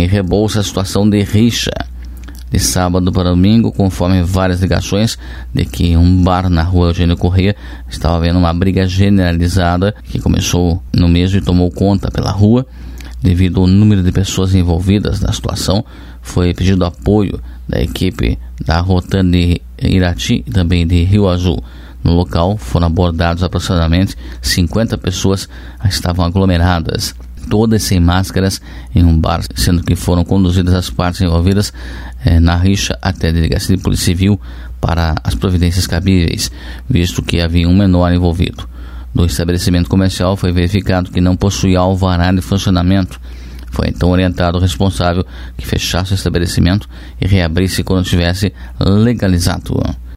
Em Rebouça, a situação de rixa. De sábado para domingo, conforme várias ligações de que um bar na rua Eugênio Corrêa estava havendo uma briga generalizada que começou no mesmo e tomou conta pela rua. Devido ao número de pessoas envolvidas na situação, foi pedido apoio da equipe da Rotan de Irati e também de Rio Azul. No local foram abordados aproximadamente 50 pessoas que estavam aglomeradas, todas sem máscaras, em um bar, sendo que foram conduzidas as partes envolvidas eh, na rixa até a delegacia de polícia civil para as providências cabíveis, visto que havia um menor envolvido. Do estabelecimento comercial foi verificado que não possuía alvará de funcionamento. Foi então orientado o responsável que fechasse o estabelecimento e reabrisse quando tivesse legalizado.